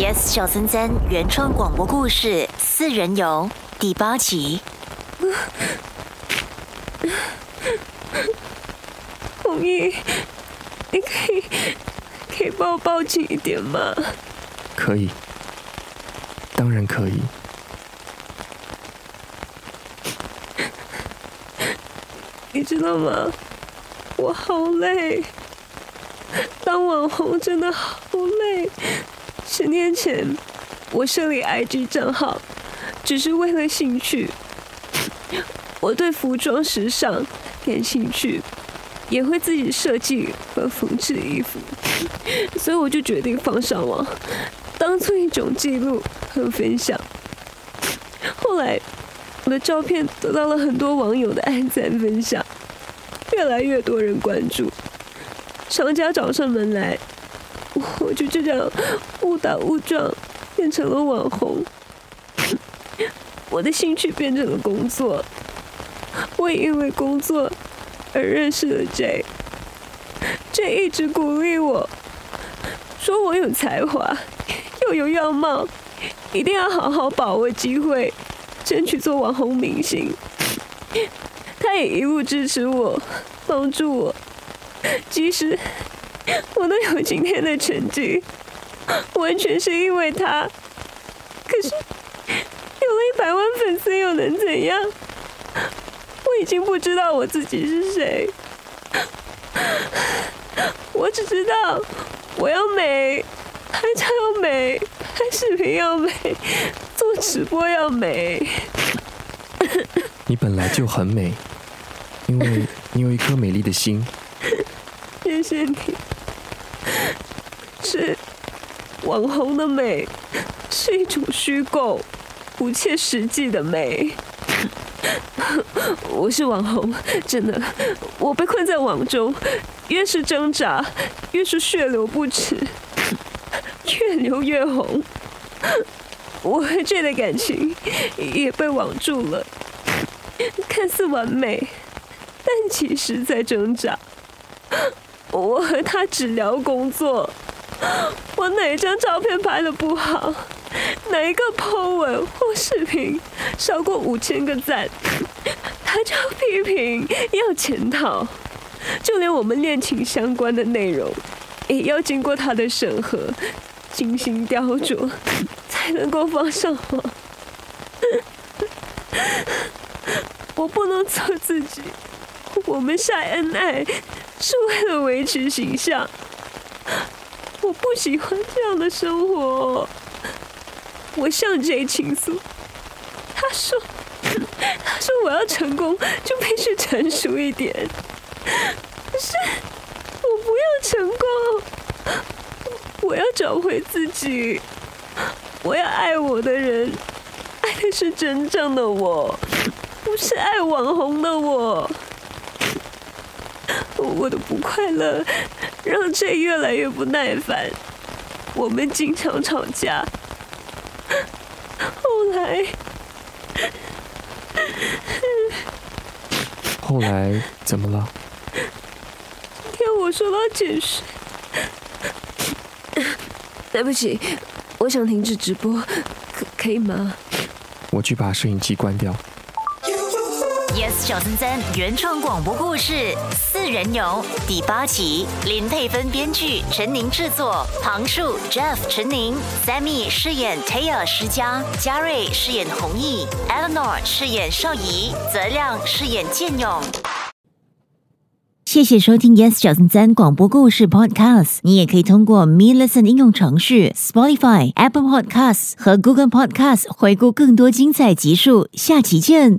Yes 小森森原创广播故事《四人游》第八集。红衣，你可以可以帮我抱紧一点吗？可以，当然可以。你知道吗？我好累，当网红真的好累。十年前，我设立 IG 账号，只是为了兴趣。我对服装时尚感兴趣，也会自己设计和缝制衣服，所以我就决定放上网，当做一种记录和分享。后来，我的照片得到了很多网友的按赞分享，越来越多人关注，商家找上门来，我就这样误打误撞变成了网红。我的兴趣变成了工作，我也因为工作而认识了 J。J 一直鼓励我，说我有才华，又有样貌，一定要好好把握机会，争取做网红明星。他也一路支持我，帮助我，即使我都有今天的成绩，完全是因为他。可是。有了一百万粉丝又能怎样？我已经不知道我自己是谁。我只知道我要美，拍照要美，拍视频要美，做直播要美。你本来就很美，因为你有一颗美丽的心。谢谢你。是网红的美，是一种虚构。不切实际的美，我是网红，真的，我被困在网中，越是挣扎，越是血流不止，越流越红。我和这的感情也被网住了，看似完美，但其实在挣扎。我和他只聊工作，我哪张照片拍的不好？哪一个 po 文或视频少过五千个赞，他就要批评，要检讨，就连我们恋情相关的内容，也要经过他的审核，精心雕琢，才能够放上网。我不能做自己，我们晒恩爱是为了维持形象，我不喜欢这样的生活。我向 J 倾诉，他说：“他说我要成功就必须成熟一点。可是我不要成功，我要找回自己，我要爱我的人，爱的是真正的我，不是爱网红的我。我的不快乐让 J 越来越不耐烦，我们经常吵架。”后来，后来怎么了？今天我说到解释，对不起，我想停止直播，可可以吗？我去把摄影机关掉。Yes 小森森原创广播故事《四人游》第八集，林佩芬编剧，陈宁制作，庞树 Jeff 陈宁，Sammy 饰演 Taya 施佳，嘉瑞饰演弘毅，Eleanor 饰演邵怡，泽亮饰演建勇。谢谢收听 Yes 小森森广播故事 Podcast，你也可以通过 Me Listen 应用程序、Spotify、Apple Podcasts 和 Google Podcasts 回顾更多精彩集数。下期见。